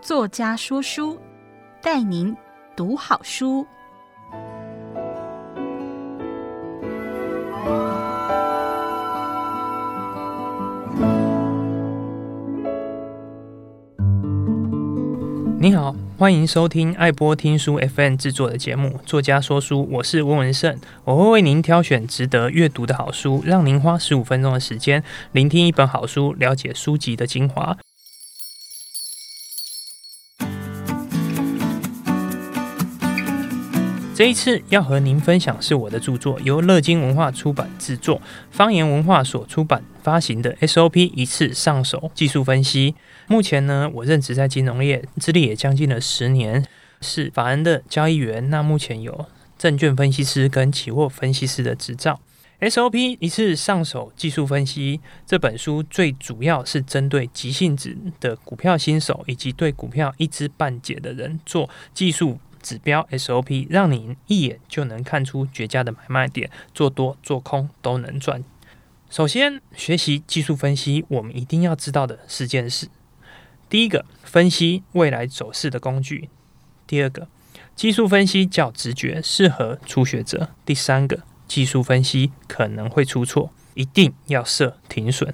作家说书，带您读好书。你好，欢迎收听爱播听书 FM 制作的节目《作家说书》，我是温文胜，我会为您挑选值得阅读的好书，让您花十五分钟的时间聆听一本好书，了解书籍的精华。这一次要和您分享是我的著作，由乐金文化出版制作，方言文化所出版发行的 SOP 一次上手技术分析。目前呢，我任职在金融业，资历也将近了十年，是法人的交易员。那目前有证券分析师跟期货分析师的执照。SOP 一次上手技术分析这本书，最主要是针对急性子的股票新手，以及对股票一知半解的人做技术指标 SOP，让你一眼就能看出绝佳的买卖点，做多做空都能赚。首先，学习技术分析，我们一定要知道的四件事。第一个，分析未来走势的工具；第二个，技术分析较直觉，适合初学者；第三个，技术分析可能会出错，一定要设停损；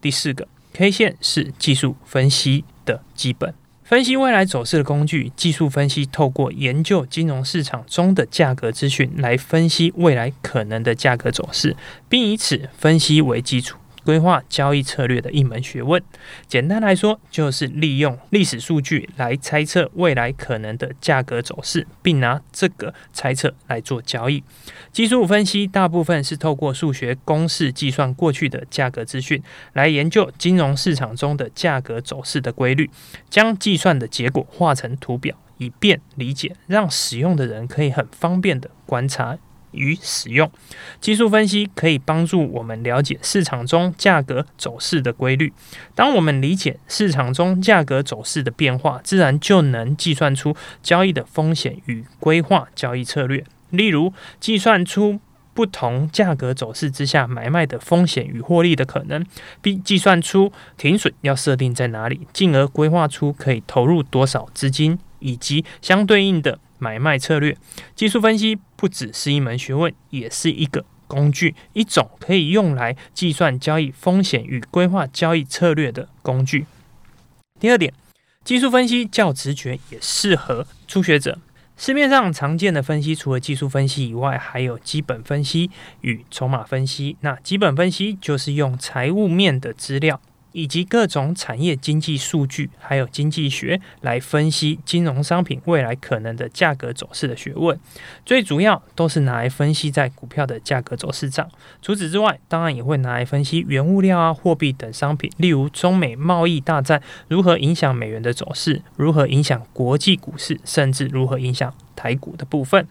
第四个，K 线是技术分析的基本。分析未来走势的工具，技术分析透过研究金融市场中的价格资讯来分析未来可能的价格走势，并以此分析为基础。规划交易策略的一门学问，简单来说，就是利用历史数据来猜测未来可能的价格走势，并拿这个猜测来做交易。技术分析大部分是透过数学公式计算过去的价格资讯，来研究金融市场中的价格走势的规律，将计算的结果画成图表，以便理解，让使用的人可以很方便的观察。与使用技术分析可以帮助我们了解市场中价格走势的规律。当我们理解市场中价格走势的变化，自然就能计算出交易的风险与规划交易策略。例如，计算出不同价格走势之下买卖的风险与获利的可能，并计算出停损要设定在哪里，进而规划出可以投入多少资金以及相对应的。买卖策略，技术分析不只是一门学问，也是一个工具，一种可以用来计算交易风险与规划交易策略的工具。第二点，技术分析较直觉，也适合初学者。市面上常见的分析，除了技术分析以外，还有基本分析与筹码分析。那基本分析就是用财务面的资料。以及各种产业经济数据，还有经济学来分析金融商品未来可能的价格走势的学问，最主要都是拿来分析在股票的价格走势上。除此之外，当然也会拿来分析原物料啊、货币等商品，例如中美贸易大战如何影响美元的走势，如何影响国际股市，甚至如何影响台股的部分。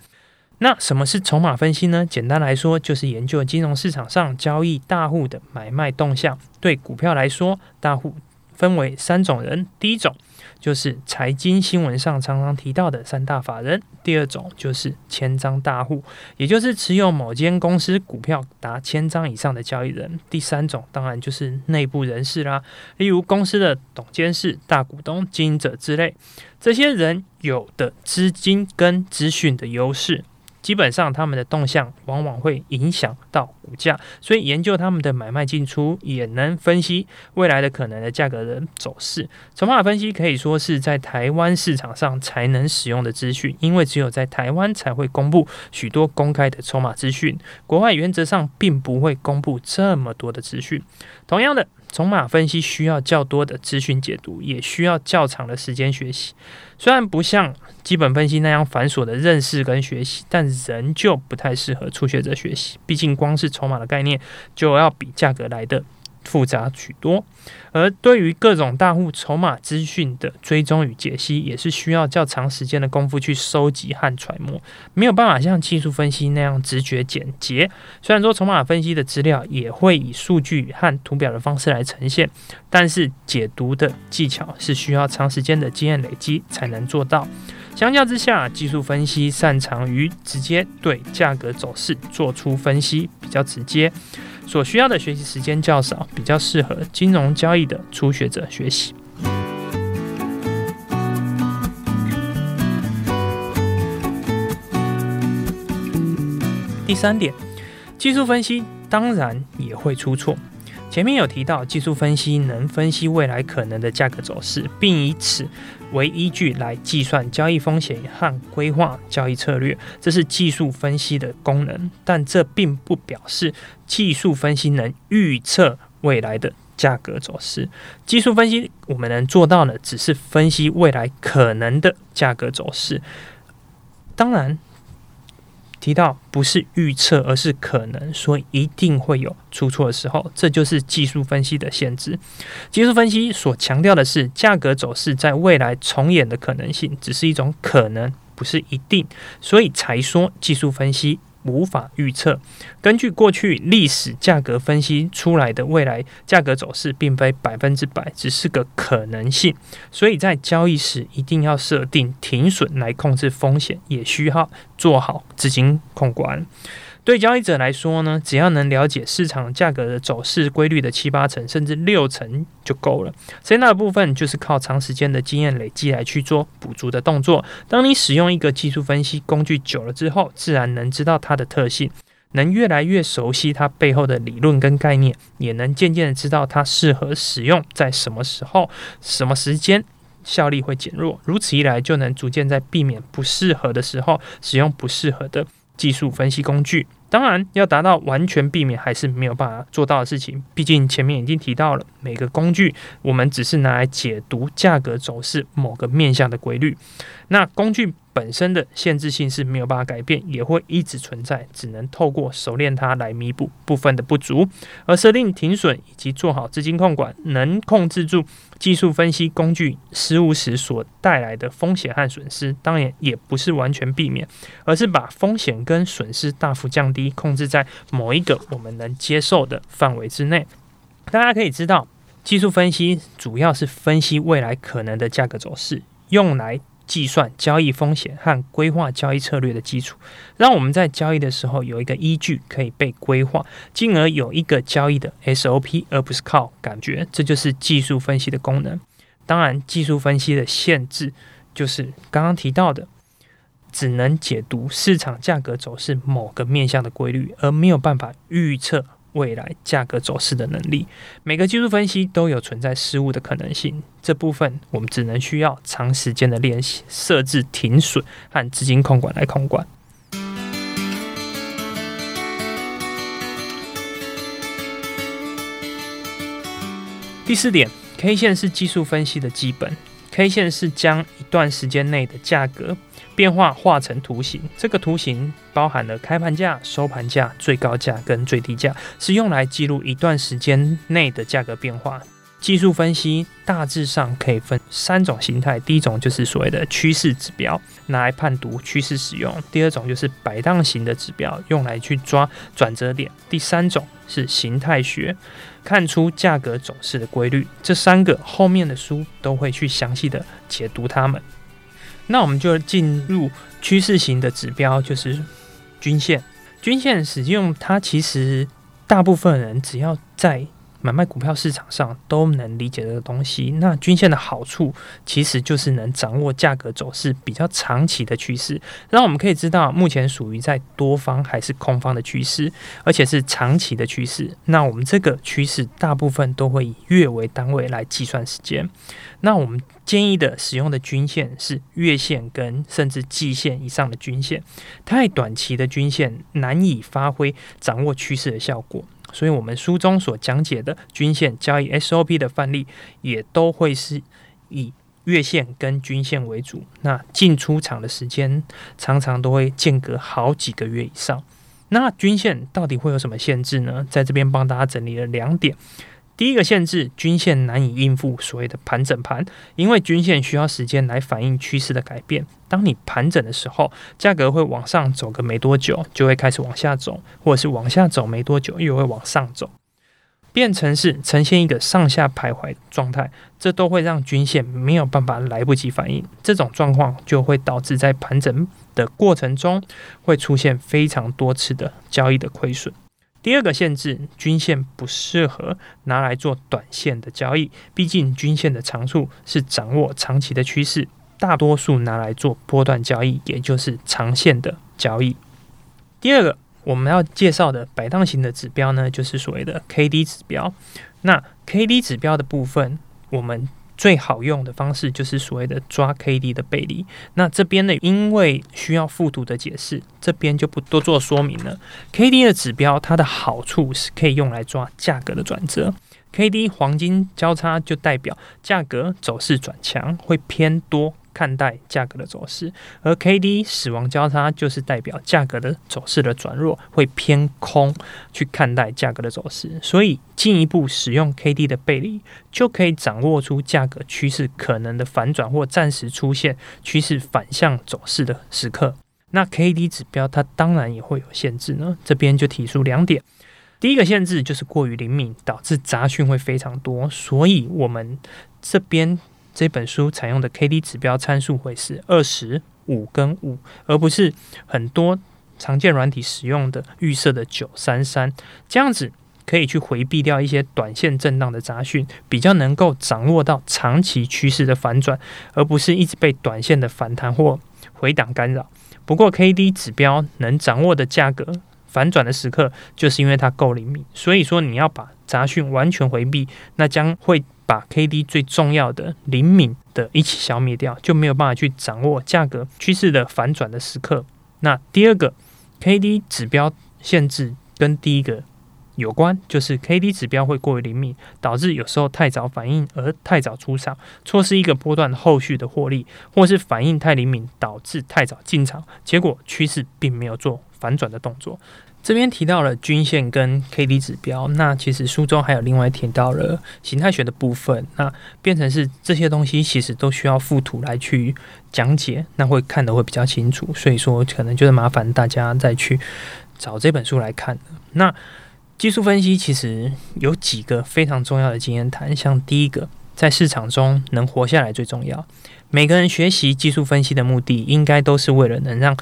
那什么是筹码分析呢？简单来说，就是研究金融市场上交易大户的买卖动向。对股票来说，大户分为三种人：第一种就是财经新闻上常常提到的三大法人；第二种就是千张大户，也就是持有某间公司股票达千张以上的交易人；第三种当然就是内部人士啦，例如公司的董监事、大股东、经营者之类。这些人有的资金跟资讯的优势。基本上，他们的动向往往会影响到股价，所以研究他们的买卖进出，也能分析未来的可能的价格的走势。筹码分析可以说是在台湾市场上才能使用的资讯，因为只有在台湾才会公布许多公开的筹码资讯，国外原则上并不会公布这么多的资讯。同样的。筹码分析需要较多的资讯解读，也需要较长的时间学习。虽然不像基本分析那样繁琐的认识跟学习，但仍旧不太适合初学者学习。毕竟光是筹码的概念就要比价格来的复杂许多，而对于各种大户筹码资讯的追踪与解析，也是需要较长时间的功夫去收集和揣摩，没有办法像技术分析那样直觉简洁。虽然说筹码分析的资料也会以数据和图表的方式来呈现，但是解读的技巧是需要长时间的经验累积才能做到。相较之下，技术分析擅长于直接对价格走势做出分析，比较直接，所需要的学习时间较少，比较适合金融交易的初学者学习。第三点，技术分析当然也会出错。前面有提到，技术分析能分析未来可能的价格走势，并以此为依据来计算交易风险和规划交易策略，这是技术分析的功能。但这并不表示技术分析能预测未来的价格走势。技术分析我们能做到的，只是分析未来可能的价格走势。当然。提到不是预测，而是可能，所以一定会有出错的时候，这就是技术分析的限制。技术分析所强调的是价格走势在未来重演的可能性，只是一种可能，不是一定，所以才说技术分析。无法预测。根据过去历史价格分析出来的未来价格走势，并非百分之百，只是个可能性。所以在交易时一定要设定停损来控制风险，也需要做好资金控管。对交易者来说呢，只要能了解市场价格的走势规律的七八成甚至六成就够了。剩下的部分就是靠长时间的经验累积来去做补足的动作。当你使用一个技术分析工具久了之后，自然能知道它的特性，能越来越熟悉它背后的理论跟概念，也能渐渐的知道它适合使用在什么时候、什么时间，效力会减弱。如此一来，就能逐渐在避免不适合的时候使用不适合的技术分析工具。当然，要达到完全避免还是没有办法做到的事情。毕竟前面已经提到了，每个工具我们只是拿来解读价格走势某个面向的规律。那工具本身的限制性是没有办法改变，也会一直存在，只能透过熟练它来弥补部分的不足。而设定停损以及做好资金控管，能控制住。技术分析工具失误时所带来的风险和损失，当然也不是完全避免，而是把风险跟损失大幅降低，控制在某一个我们能接受的范围之内。大家可以知道，技术分析主要是分析未来可能的价格走势，用来。计算交易风险和规划交易策略的基础，让我们在交易的时候有一个依据可以被规划，进而有一个交易的 SOP，而不是靠感觉。这就是技术分析的功能。当然，技术分析的限制就是刚刚提到的，只能解读市场价格走势某个面向的规律，而没有办法预测。未来价格走势的能力，每个技术分析都有存在失误的可能性。这部分我们只能需要长时间的练习，设置停损和资金控管来控管。第四点，K 线是技术分析的基本。K 线是将一段时间内的价格变化画成图形，这个图形包含了开盘价、收盘价、最高价跟最低价，是用来记录一段时间内的价格变化。技术分析大致上可以分三种形态，第一种就是所谓的趋势指标，拿来判读趋势使用；第二种就是摆荡型的指标，用来去抓转折点；第三种是形态学，看出价格走势的规律。这三个后面的书都会去详细的解读它们。那我们就进入趋势型的指标，就是均线。均线使用它，其实大部分人只要在买卖股票市场上都能理解这个东西。那均线的好处其实就是能掌握价格走势比较长期的趋势，让我们可以知道目前属于在多方还是空方的趋势，而且是长期的趋势。那我们这个趋势大部分都会以月为单位来计算时间。那我们建议的使用的均线是月线跟甚至季线以上的均线，太短期的均线难以发挥掌握趋势的效果。所以，我们书中所讲解的均线交易 SOP 的范例，也都会是以月线跟均线为主。那进出场的时间常常都会间隔好几个月以上。那均线到底会有什么限制呢？在这边帮大家整理了两点。第一个限制，均线难以应付所谓的盘整盘，因为均线需要时间来反映趋势的改变。当你盘整的时候，价格会往上走个没多久，就会开始往下走，或者是往下走没多久，又会往上走。变成是呈现一个上下徘徊状态，这都会让均线没有办法来不及反应。这种状况就会导致在盘整的过程中会出现非常多次的交易的亏损。第二个限制，均线不适合拿来做短线的交易，毕竟均线的长处是掌握长期的趋势，大多数拿来做波段交易，也就是长线的交易。第二个。我们要介绍的摆荡型的指标呢，就是所谓的 K D 指标。那 K D 指标的部分，我们最好用的方式就是所谓的抓 K D 的背离。那这边呢，因为需要复读的解释，这边就不多做说明了。K D 的指标，它的好处是可以用来抓价格的转折。K D 黄金交叉就代表价格走势转强，会偏多。看待价格的走势，而 K D 死亡交叉就是代表价格的走势的转弱，会偏空去看待价格的走势。所以进一步使用 K D 的背离，就可以掌握出价格趋势可能的反转或暂时出现趋势反向走势的时刻。那 K D 指标它当然也会有限制呢，这边就提出两点。第一个限制就是过于灵敏，导致杂讯会非常多，所以我们这边。这本书采用的 K D 指标参数会是二十五跟五，而不是很多常见软体使用的预设的九三三。这样子可以去回避掉一些短线震荡的杂讯，比较能够掌握到长期趋势的反转，而不是一直被短线的反弹或回档干扰。不过 K D 指标能掌握的价格反转的时刻，就是因为它够灵敏。所以说你要把杂讯完全回避，那将会。把 K D 最重要的灵敏的一起消灭掉，就没有办法去掌握价格趋势的反转的时刻。那第二个 K D 指标限制跟第一个有关，就是 K D 指标会过于灵敏，导致有时候太早反应而太早出场，错失一个波段后续的获利，或是反应太灵敏导致太早进场，结果趋势并没有做反转的动作。这边提到了均线跟 K D 指标，那其实书中还有另外提到了形态学的部分，那变成是这些东西其实都需要附图来去讲解，那会看得会比较清楚，所以说可能就是麻烦大家再去找这本书来看。那技术分析其实有几个非常重要的经验谈，像第一个，在市场中能活下来最重要。每个人学习技术分析的目的，应该都是为了能让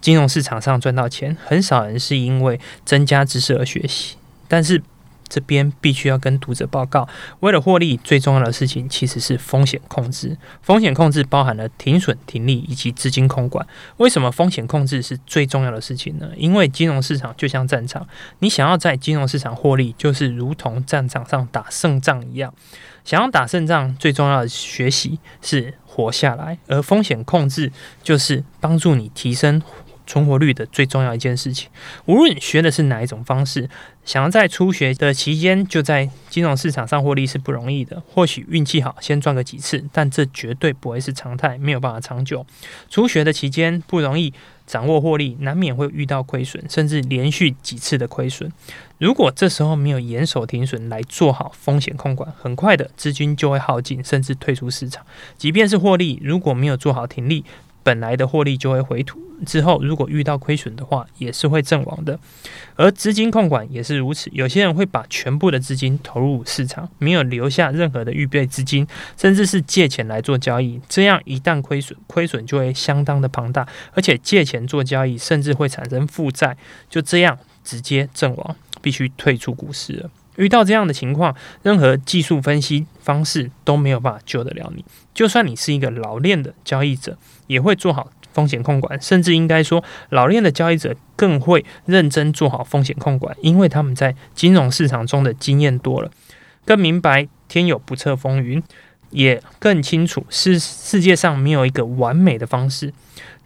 金融市场上赚到钱。很少人是因为增加知识而学习。但是这边必须要跟读者报告，为了获利，最重要的事情其实是风险控制。风险控制包含了停损、停利以及资金控管。为什么风险控制是最重要的事情呢？因为金融市场就像战场，你想要在金融市场获利，就是如同战场上打胜仗一样。想要打胜仗，最重要的学习是活下来，而风险控制就是帮助你提升存活率的最重要一件事情。无论学的是哪一种方式，想要在初学的期间就在金融市场上获利是不容易的。或许运气好，先赚个几次，但这绝对不会是常态，没有办法长久。初学的期间不容易。掌握获利，难免会遇到亏损，甚至连续几次的亏损。如果这时候没有严守停损来做好风险控管，很快的资金就会耗尽，甚至退出市场。即便是获利，如果没有做好停利，本来的获利就会回吐，之后如果遇到亏损的话，也是会阵亡的。而资金控管也是如此，有些人会把全部的资金投入市场，没有留下任何的预备资金，甚至是借钱来做交易。这样一旦亏损，亏损就会相当的庞大，而且借钱做交易，甚至会产生负债，就这样直接阵亡，必须退出股市了。遇到这样的情况，任何技术分析方式都没有办法救得了你。就算你是一个老练的交易者，也会做好风险控管，甚至应该说，老练的交易者更会认真做好风险控管，因为他们在金融市场中的经验多了，更明白天有不测风云，也更清楚是世界上没有一个完美的方式，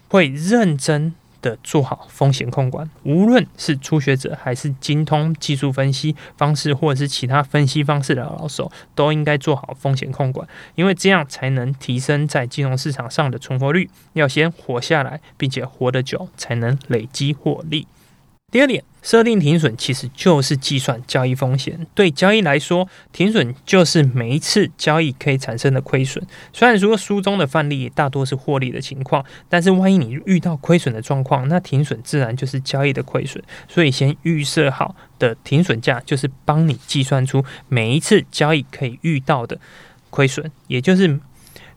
会认真。的做好风险控管，无论是初学者还是精通技术分析方式，或者是其他分析方式的老手，都应该做好风险控管，因为这样才能提升在金融市场上的存活率。要先活下来，并且活得久，才能累积获利。第二点，设定停损其实就是计算交易风险。对交易来说，停损就是每一次交易可以产生的亏损。虽然说书中的范例大多是获利的情况，但是万一你遇到亏损的状况，那停损自然就是交易的亏损。所以先预设好的停损价，就是帮你计算出每一次交易可以遇到的亏损，也就是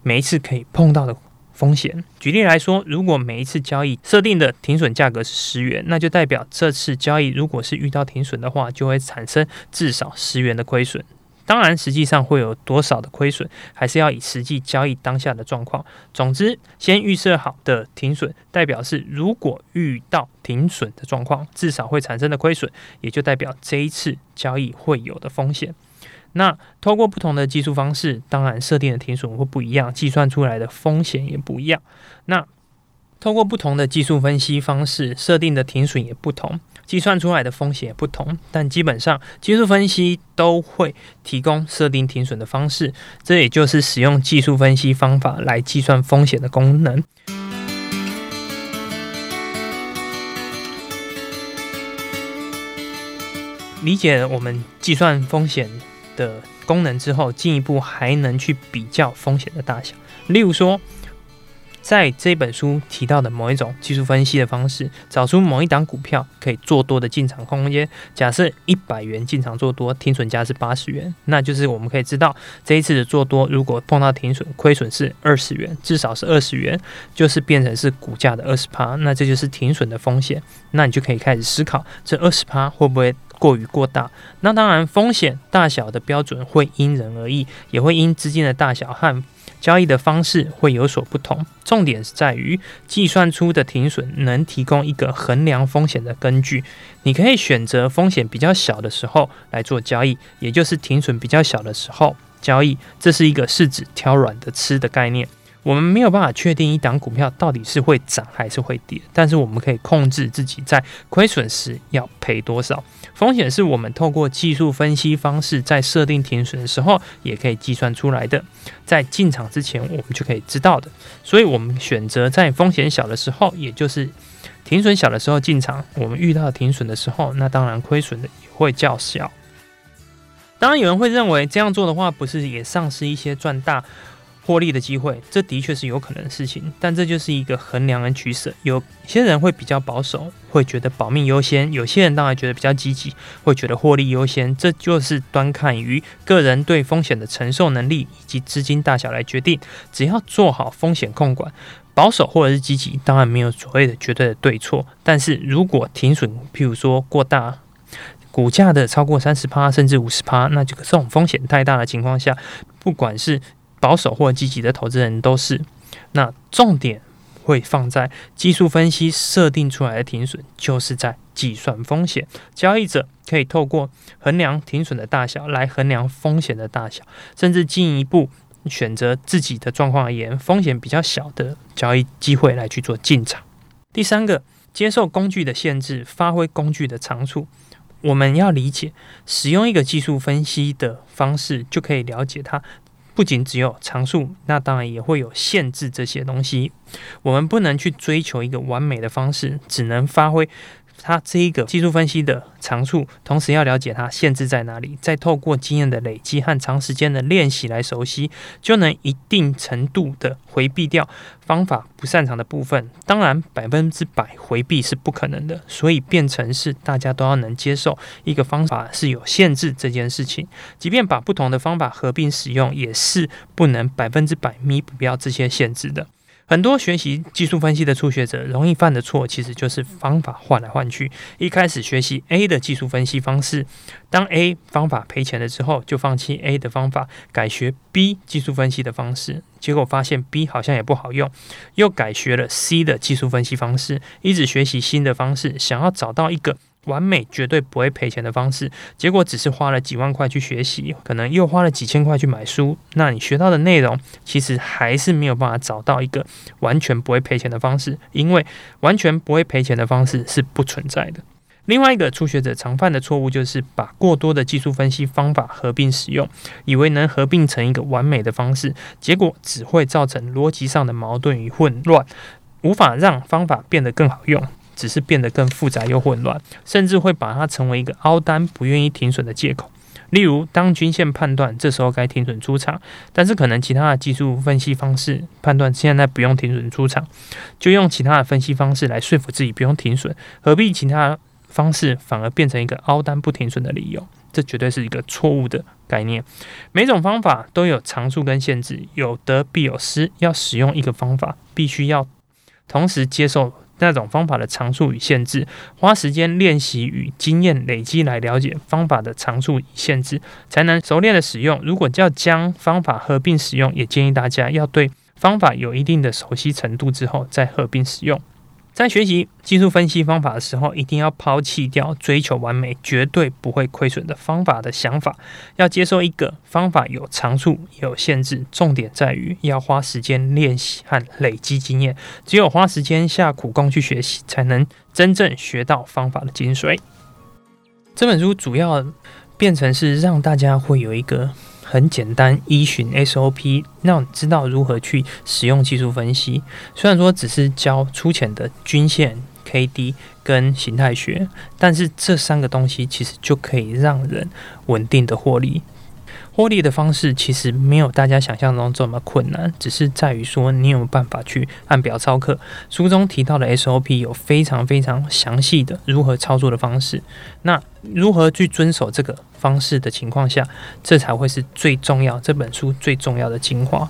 每一次可以碰到的。风险。举例来说，如果每一次交易设定的停损价格是十元，那就代表这次交易如果是遇到停损的话，就会产生至少十元的亏损。当然，实际上会有多少的亏损，还是要以实际交易当下的状况。总之，先预设好的停损，代表是如果遇到停损的状况，至少会产生的亏损，也就代表这一次交易会有的风险。那透过不同的计数方式，当然设定的停损会不一样，计算出来的风险也不一样。那透过不同的技术分析方式，设定的停损也不同，计算出来的风险也不同。但基本上，技术分析都会提供设定停损的方式，这也就是使用技术分析方法来计算风险的功能。理解我们计算风险的功能之后，进一步还能去比较风险的大小。例如说，在这本书提到的某一种技术分析的方式，找出某一档股票可以做多的进场空间。假设一百元进场做多，停损价是八十元，那就是我们可以知道这一次的做多，如果碰到停损，亏损是二十元，至少是二十元，就是变成是股价的二十趴，那这就是停损的风险。那你就可以开始思考，这二十趴会不会过于过大？那当然，风险大小的标准会因人而异，也会因资金的大小和交易的方式会有所不同。重点是在于计算出的停损能提供一个衡量风险的根据。你可以选择风险比较小的时候来做交易，也就是停损比较小的时候交易。这是一个柿子挑软的吃的概念。我们没有办法确定一档股票到底是会涨还是会跌，但是我们可以控制自己在亏损时要赔多少。风险是我们透过技术分析方式在设定停损的时候也可以计算出来的，在进场之前我们就可以知道的。所以，我们选择在风险小的时候，也就是停损小的时候进场。我们遇到停损的时候，那当然亏损的也会较小。当然，有人会认为这样做的话，不是也丧失一些赚大获利的机会，这的确是有可能的事情，但这就是一个衡量跟取舍。有些人会比较保守，会觉得保命优先；有些人当然觉得比较积极，会觉得获利优先。这就是端看于个人对风险的承受能力以及资金大小来决定。只要做好风险控管，保守或者是积极，当然没有所谓的绝对的对错。但是如果停损，譬如说过大，股价的超过三十趴甚至五十趴，那这个这种风险太大的情况下，不管是保守或积极的投资人都是，那重点会放在技术分析设定出来的停损，就是在计算风险。交易者可以透过衡量停损的大小来衡量风险的大小，甚至进一步选择自己的状况而言，风险比较小的交易机会来去做进场。第三个，接受工具的限制，发挥工具的长处。我们要理解，使用一个技术分析的方式，就可以了解它。不仅只有常数，那当然也会有限制。这些东西，我们不能去追求一个完美的方式，只能发挥。它这一个技术分析的长处，同时要了解它限制在哪里，再透过经验的累积和长时间的练习来熟悉，就能一定程度的回避掉方法不擅长的部分。当然，百分之百回避是不可能的，所以变成是大家都要能接受一个方法是有限制这件事情。即便把不同的方法合并使用，也是不能百分之百弥补掉这些限制的。很多学习技术分析的初学者容易犯的错，其实就是方法换来换去。一开始学习 A 的技术分析方式，当 A 方法赔钱了之后，就放弃 A 的方法，改学 B 技术分析的方式。结果发现 B 好像也不好用，又改学了 C 的技术分析方式，一直学习新的方式，想要找到一个。完美绝对不会赔钱的方式，结果只是花了几万块去学习，可能又花了几千块去买书。那你学到的内容，其实还是没有办法找到一个完全不会赔钱的方式，因为完全不会赔钱的方式是不存在的。另外一个初学者常犯的错误，就是把过多的技术分析方法合并使用，以为能合并成一个完美的方式，结果只会造成逻辑上的矛盾与混乱，无法让方法变得更好用。只是变得更复杂又混乱，甚至会把它成为一个凹单不愿意停损的借口。例如，当均线判断这时候该停损出场，但是可能其他的技术分析方式判断现在不用停损出场，就用其他的分析方式来说服自己不用停损，何必其他方式反而变成一个凹单不停损的理由？这绝对是一个错误的概念。每种方法都有长处跟限制，有得必有失。要使用一个方法，必须要同时接受。那种方法的常数与限制，花时间练习与经验累积来了解方法的常数与限制，才能熟练的使用。如果要将方法合并使用，也建议大家要对方法有一定的熟悉程度之后再合并使用。在学习技术分析方法的时候，一定要抛弃掉追求完美、绝对不会亏损的方法的想法，要接受一个方法有长处有限制。重点在于要花时间练习和累积经验，只有花时间下苦功去学习，才能真正学到方法的精髓。这本书主要变成是让大家会有一个。很简单，依循 SOP，让你知道如何去使用技术分析。虽然说只是教粗浅的均线、KD 跟形态学，但是这三个东西其实就可以让人稳定的获利。获利的方式其实没有大家想象中这么困难，只是在于说你有没有办法去按表操课。书中提到的 SOP 有非常非常详细的如何操作的方式。那如何去遵守这个方式的情况下，这才会是最重要，这本书最重要的精华。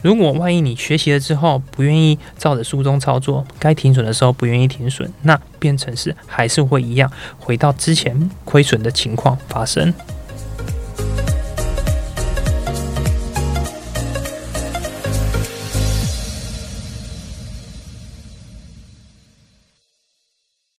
如果万一你学习了之后不愿意照着书中操作，该停损的时候不愿意停损，那变成是还是会一样回到之前亏损的情况发生。